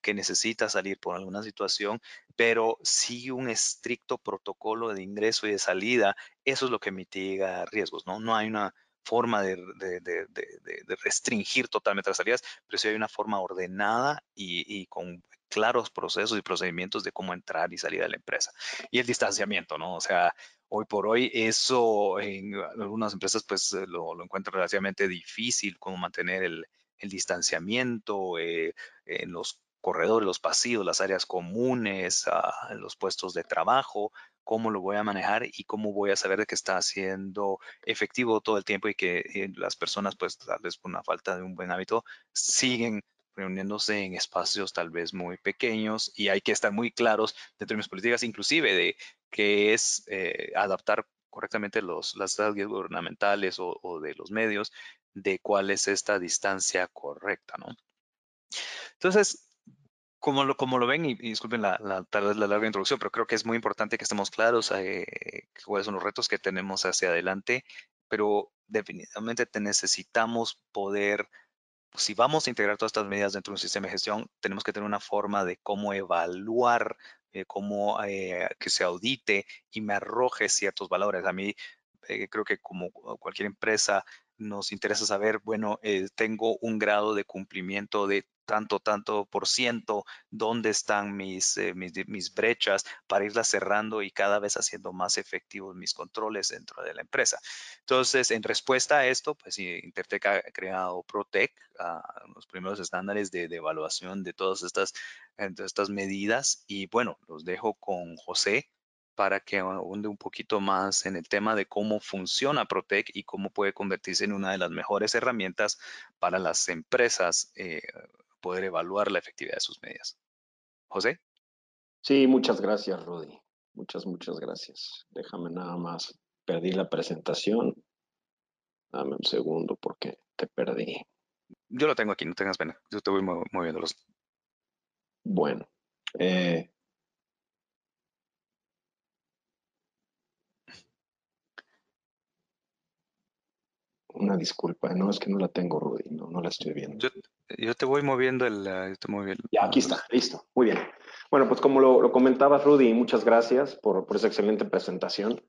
que necesita salir por alguna situación, pero sigue un estricto protocolo de ingreso y de salida, eso es lo que mitiga riesgos, ¿no? No hay una forma de, restringir totalmente las salidas, pero sí hay una forma ordenada y, con claros procesos y procedimientos de cómo entrar y salir de la empresa. Y el distanciamiento, ¿no? O sea, hoy por hoy eso en algunas empresas pues eh, lo, lo encuentran relativamente difícil, cómo mantener el, distanciamiento eh, en los corredores, los pasillos, las áreas comunes, uh, los puestos de trabajo, cómo lo voy a manejar y cómo voy a saber de que está siendo efectivo todo el tiempo y que eh, las personas, pues tal vez por una falta de un buen hábito, siguen reuniéndose en espacios tal vez muy pequeños y hay que estar muy claros dentro de mis políticas, inclusive de que es eh, adaptar correctamente los, las guías gubernamentales o, o, de los medios de cuál es esta distancia correcta, ¿no? Entonces, como lo, como lo ven, y, disculpen la, la, la, larga introducción, pero creo que es muy importante que estemos claros eh, cuáles son los retos que tenemos hacia adelante, pero definitivamente te necesitamos poder, si vamos a integrar todas estas medidas dentro de un sistema de gestión, tenemos que tener una forma de cómo evaluar, eh, cómo eh, que se audite y me arroje ciertos valores. A mí eh, creo que como cualquier empresa nos interesa saber, bueno, eh, tengo un grado de cumplimiento de tanto, tanto por ciento, dónde están mis, eh, mis, brechas para irlas cerrando y cada vez haciendo más efectivos mis controles dentro de la empresa. Entonces, en respuesta a esto, pues Intertech ha creado Protec, los primeros estándares de, evaluación de todas estas, estas medidas. Y bueno, los dejo con José para que hunde un poquito más en el tema de cómo funciona Protec y cómo puede convertirse en una de las mejores herramientas para las empresas eh, poder evaluar la efectividad de sus medidas. José. Sí, muchas gracias, Rudy. Muchas, muchas gracias. Déjame nada más. Perdí la presentación. Dame un segundo porque te perdí. Yo lo tengo aquí, no tengas pena. Yo te voy moviéndolos. Bueno. Eh, una disculpa, no es que no la tengo, Rudy, no, no la estoy viendo. Yo, te voy moviendo el, Ya, aquí está, listo, muy bien. Bueno, pues como lo, lo comentabas, Rudy, muchas gracias por, por, esa excelente presentación.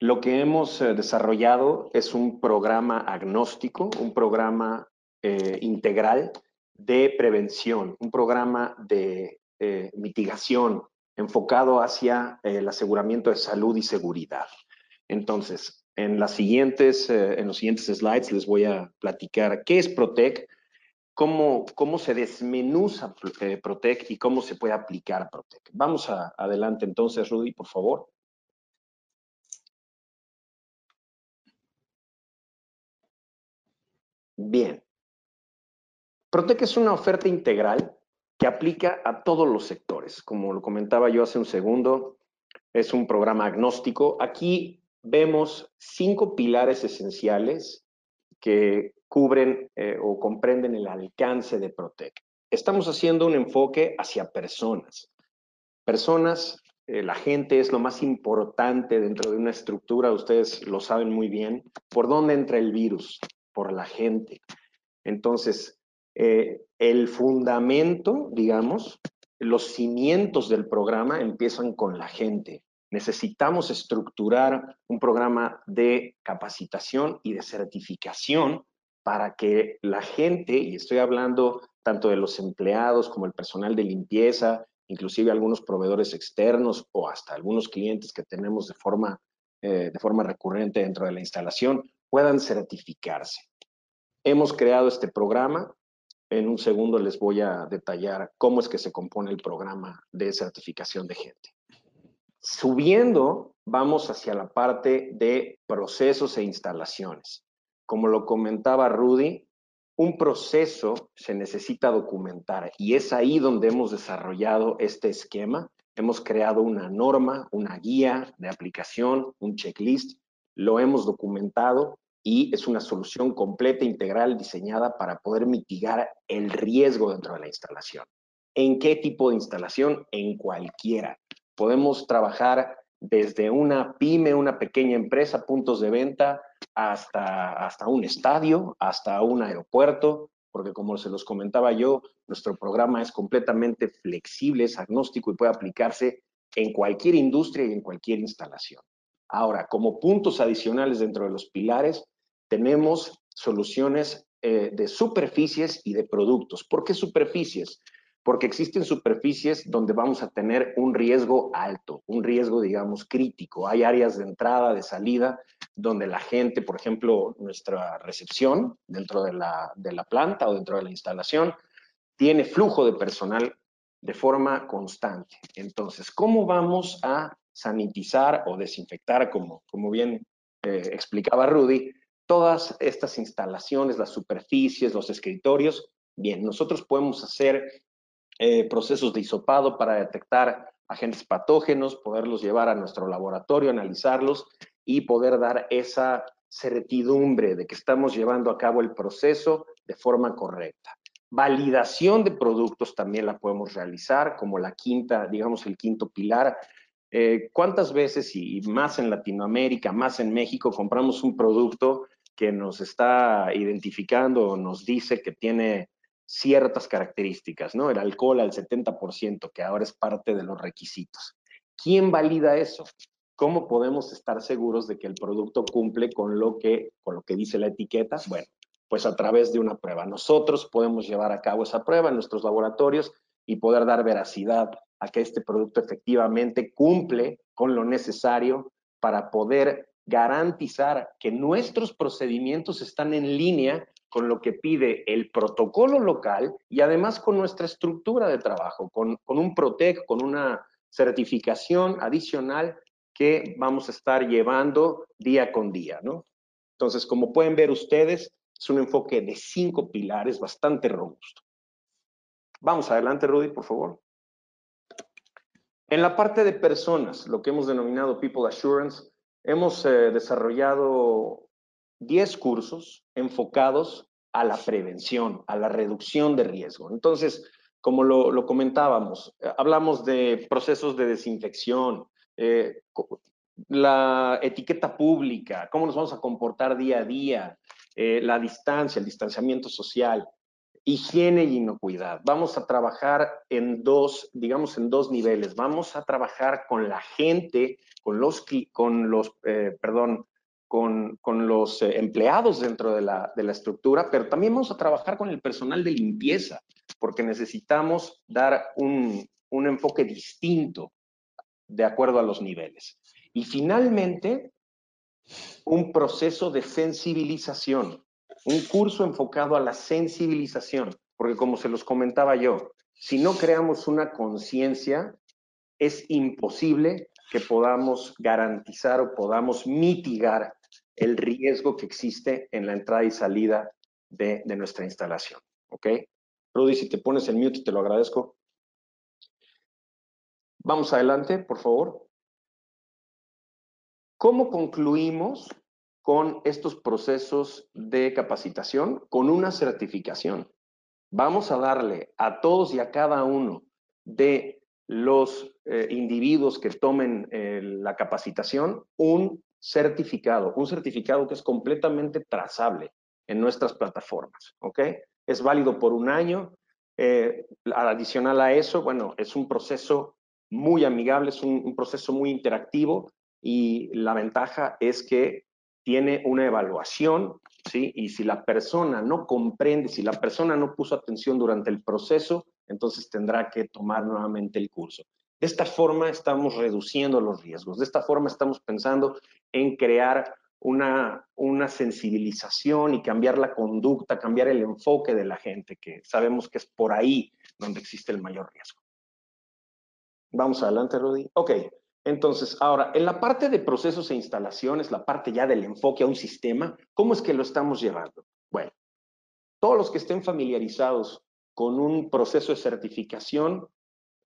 Lo que hemos eh, desarrollado es un programa agnóstico, un programa eh, integral de prevención, un programa de eh, mitigación enfocado hacia el aseguramiento de salud y seguridad. Entonces, en, las siguientes, eh, en los siguientes slides les voy a platicar qué es Protec, cómo, cómo se desmenuza eh, Protec y cómo se puede aplicar Protec. Vamos adelante entonces, Rudy, por favor. Bien. Protec es una oferta integral que aplica a todos los sectores. Como lo comentaba yo hace un segundo, es un programa agnóstico. Aquí vemos cinco pilares esenciales que cubren eh, o comprenden el alcance de Protec. Estamos haciendo un enfoque hacia personas. Personas, eh, la gente es lo más importante dentro de una estructura, ustedes lo saben muy bien. ¿Por dónde entra el virus? Por la gente. Entonces, eh, el fundamento, digamos, los cimientos del programa empiezan con la gente necesitamos estructurar un programa de capacitación y de certificación para que la gente, y estoy hablando tanto de los empleados como el personal de limpieza, inclusive algunos proveedores externos o hasta algunos clientes que tenemos de forma, eh, de forma recurrente dentro de la instalación, puedan certificarse. Hemos creado este programa. En un segundo les voy a detallar cómo es que se compone el programa de certificación de gente. Subiendo, vamos hacia la parte de procesos e instalaciones. Como lo comentaba Rudy, un proceso se necesita documentar y es ahí donde hemos desarrollado este esquema. Hemos creado una norma, una guía de aplicación, un checklist, lo hemos documentado y es una solución completa, integral, diseñada para poder mitigar el riesgo dentro de la instalación. ¿En qué tipo de instalación? En cualquiera. Podemos trabajar desde una pyme, una pequeña empresa, puntos de venta, hasta, hasta un estadio, hasta un aeropuerto, porque como se los comentaba yo, nuestro programa es completamente flexible, es agnóstico y puede aplicarse en cualquier industria y en cualquier instalación. Ahora, como puntos adicionales dentro de los pilares, tenemos soluciones eh, de superficies y de productos. ¿Por qué superficies? Porque existen superficies donde vamos a tener un riesgo alto, un riesgo, digamos, crítico. Hay áreas de entrada, de salida, donde la gente, por ejemplo, nuestra recepción dentro de la, de la planta o dentro de la instalación, tiene flujo de personal de forma constante. Entonces, ¿cómo vamos a sanitizar o desinfectar, como, como bien eh, explicaba Rudy, todas estas instalaciones, las superficies, los escritorios? Bien, nosotros podemos hacer eh, procesos de hisopado para detectar agentes patógenos, poderlos llevar a nuestro laboratorio, analizarlos y poder dar esa certidumbre de que estamos llevando a cabo el proceso de forma correcta. Validación de productos también la podemos realizar, como la quinta, digamos, el quinto pilar. Eh, ¿Cuántas veces, y más en Latinoamérica, más en México, compramos un producto que nos está identificando o nos dice que tiene ciertas características, ¿no? El alcohol al 70%, que ahora es parte de los requisitos. ¿Quién valida eso? ¿Cómo podemos estar seguros de que el producto cumple con lo que, con lo que dice la etiqueta? Bueno, pues a través de una prueba. Nosotros podemos llevar a cabo esa prueba en nuestros laboratorios y poder dar veracidad a que este producto efectivamente cumple con lo necesario para poder garantizar que nuestros procedimientos están en línea con lo que pide el protocolo local y además con nuestra estructura de trabajo, con, con un PROTEC, con una certificación adicional que vamos a estar llevando día con día, ¿no? Entonces, como pueden ver ustedes, es un enfoque de cinco pilares bastante robusto. Vamos adelante, Rudy, por favor. En la parte de personas, lo que hemos denominado People Assurance, hemos eh, desarrollado 10 cursos enfocados a la prevención, a la reducción de riesgo. Entonces, como lo, comentábamos, eh, hablamos de procesos de desinfección, eh, la etiqueta pública, cómo nos vamos a comportar día a día, eh, la distancia, el distanciamiento social, higiene y inocuidad. Vamos a trabajar en dos, digamos, en dos niveles. Vamos a trabajar con la gente, con los, con los perdón, con, con los eh, empleados dentro de la, de la estructura, pero también vamos a trabajar con el personal de limpieza, porque necesitamos dar un, un enfoque distinto de acuerdo a los niveles. Y finalmente, un proceso de sensibilización, un curso enfocado a la sensibilización, porque como se los comentaba yo, si no creamos una conciencia, es imposible que podamos garantizar o podamos mitigar el riesgo que existe en la entrada y salida de, nuestra instalación. ¿Ok? Rudy, si te pones el mute, te lo agradezco. Vamos adelante, por favor. ¿Cómo concluimos con estos procesos de capacitación? Con una certificación. Vamos a darle a todos y a cada uno de los eh, individuos que tomen eh, la capacitación un certificado, un certificado que es completamente trazable en nuestras plataformas, ¿ok? Es válido por un año. Eh, adicional a eso, bueno, es un proceso muy amigable, es un proceso muy interactivo y la ventaja es que tiene una evaluación, ¿sí? Y si la persona no comprende, si la persona no puso atención durante el proceso, entonces tendrá que tomar nuevamente el curso. De esta forma estamos reduciendo los riesgos, de esta forma estamos pensando en crear una, una sensibilización y cambiar la conducta, cambiar el enfoque de la gente, que sabemos que es por ahí donde existe el mayor riesgo. Vamos adelante, Rudy. Ok, entonces, ahora, en la parte de procesos e instalaciones, la parte ya del enfoque a un sistema, ¿cómo es que lo estamos llevando? Bueno, todos los que estén familiarizados con un proceso de certificación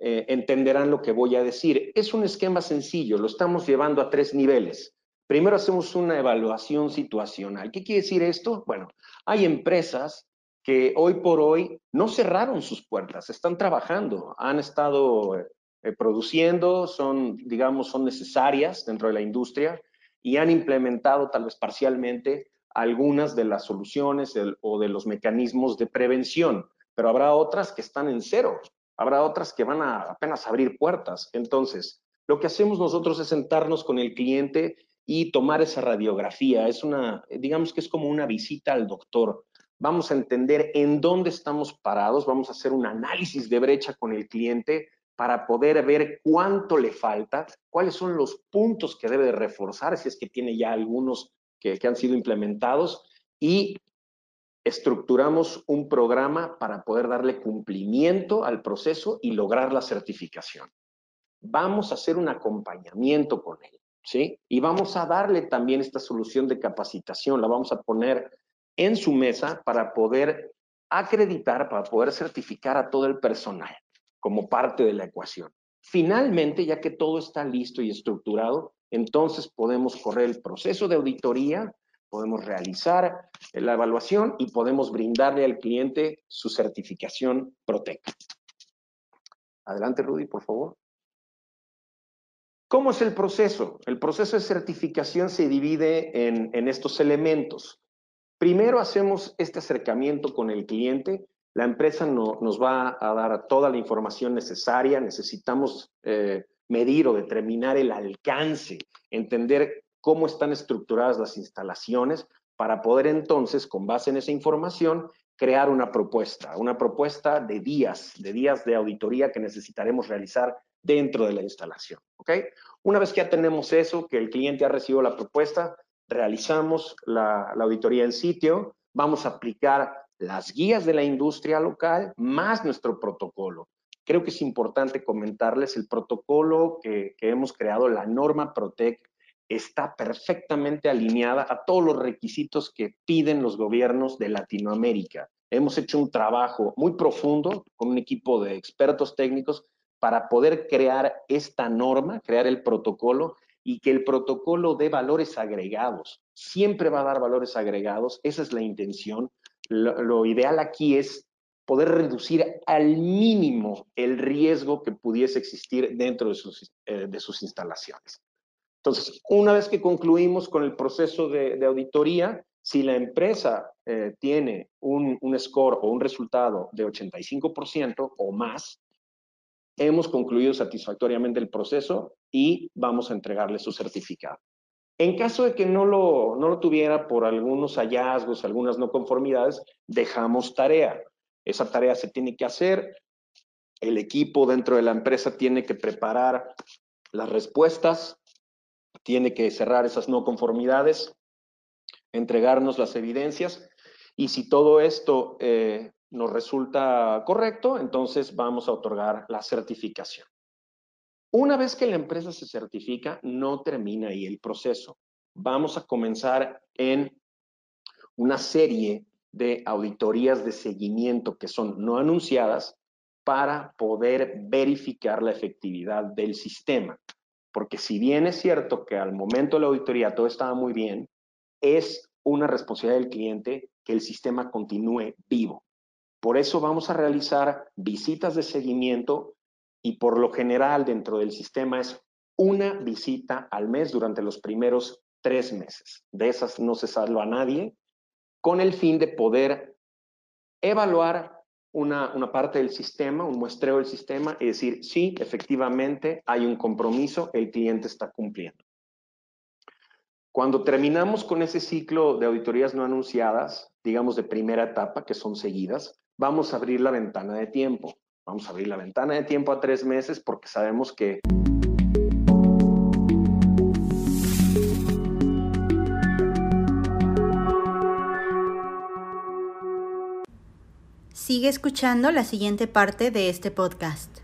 eh, entenderán lo que voy a decir. Es un esquema sencillo, lo estamos llevando a tres niveles. Primero hacemos una evaluación situacional. ¿Qué quiere decir esto? Bueno, hay empresas que hoy por hoy no cerraron sus puertas, están trabajando, han estado eh, produciendo, son, digamos, son necesarias dentro de la industria y han implementado tal vez parcialmente algunas de las soluciones o de los mecanismos de prevención, pero habrá otras que están en cero, habrá otras que van a apenas abrir puertas. Entonces, lo que hacemos nosotros es sentarnos con el cliente y tomar esa radiografía. Es una, digamos que es como una visita al doctor. Vamos a entender en dónde estamos parados, vamos a hacer un análisis de brecha con el cliente para poder ver cuánto le falta, cuáles son los puntos que debe de reforzar, si es que tiene ya algunos que, que han sido implementados, y estructuramos un programa para poder darle cumplimiento al proceso y lograr la certificación. Vamos a hacer un acompañamiento con él, ¿sí? Y vamos a darle también esta solución de capacitación, la vamos a poner en su mesa para poder acreditar, para poder certificar a todo el personal como parte de la ecuación. Finalmente, ya que todo está listo y estructurado, entonces podemos correr el proceso de auditoría, podemos realizar la evaluación y podemos brindarle al cliente su certificación Protec. Adelante, Rudy, por favor. ¿Cómo es el proceso? El proceso de certificación se divide en, en estos elementos. Primero hacemos este acercamiento con el cliente la empresa no, nos va a dar toda la información necesaria, necesitamos eh, medir o determinar el alcance, entender cómo están estructuradas las instalaciones para poder entonces, con base en esa información, crear una propuesta, una propuesta de días, de días de auditoría que necesitaremos realizar dentro de la instalación. ¿ok? Una vez que ya tenemos eso, que el cliente ha recibido la propuesta, realizamos la, la auditoría en sitio, vamos a aplicar las guías de la industria local más nuestro protocolo. Creo que es importante comentarles el protocolo que, hemos creado, la norma Protec, está perfectamente alineada a todos los requisitos que piden los gobiernos de Latinoamérica. Hemos hecho un trabajo muy profundo con un equipo de expertos técnicos para poder crear esta norma, crear el protocolo y que el protocolo dé valores agregados. Siempre va a dar valores agregados, esa es la intención lo, ideal aquí es poder reducir al mínimo el riesgo que pudiese existir dentro de sus, eh, instalaciones. Entonces, una vez que concluimos con el proceso de, auditoría, si la empresa eh, tiene un, un, score o un resultado de 85% o más, hemos concluido satisfactoriamente el proceso y vamos a entregarle su certificado. En caso de que no lo, no lo tuviera por algunos hallazgos, algunas no conformidades, dejamos tarea. Esa tarea se tiene que hacer, el equipo dentro de la empresa tiene que preparar las respuestas, tiene que cerrar esas no conformidades, entregarnos las evidencias y si todo esto eh, nos resulta correcto, entonces vamos a otorgar la certificación. Una vez que la empresa se certifica, no termina ahí el proceso. Vamos a comenzar en una serie de auditorías de seguimiento que son no anunciadas para poder verificar la efectividad del sistema. Porque si bien es cierto que al momento de la auditoría todo estaba muy bien, es una responsabilidad del cliente que el sistema continúe vivo. Por eso vamos a realizar visitas de seguimiento y por lo general dentro del sistema es una visita al mes durante los primeros tres meses. De esas no se salva a nadie, con el fin de poder evaluar una, una, parte del sistema, un muestreo del sistema y decir, sí, efectivamente hay un compromiso, el cliente está cumpliendo. Cuando terminamos con ese ciclo de auditorías no anunciadas, digamos de primera etapa, que son seguidas, vamos a abrir la ventana de tiempo. Vamos a abrir la ventana de tiempo a tres meses porque sabemos que... Sigue escuchando la siguiente parte de este podcast.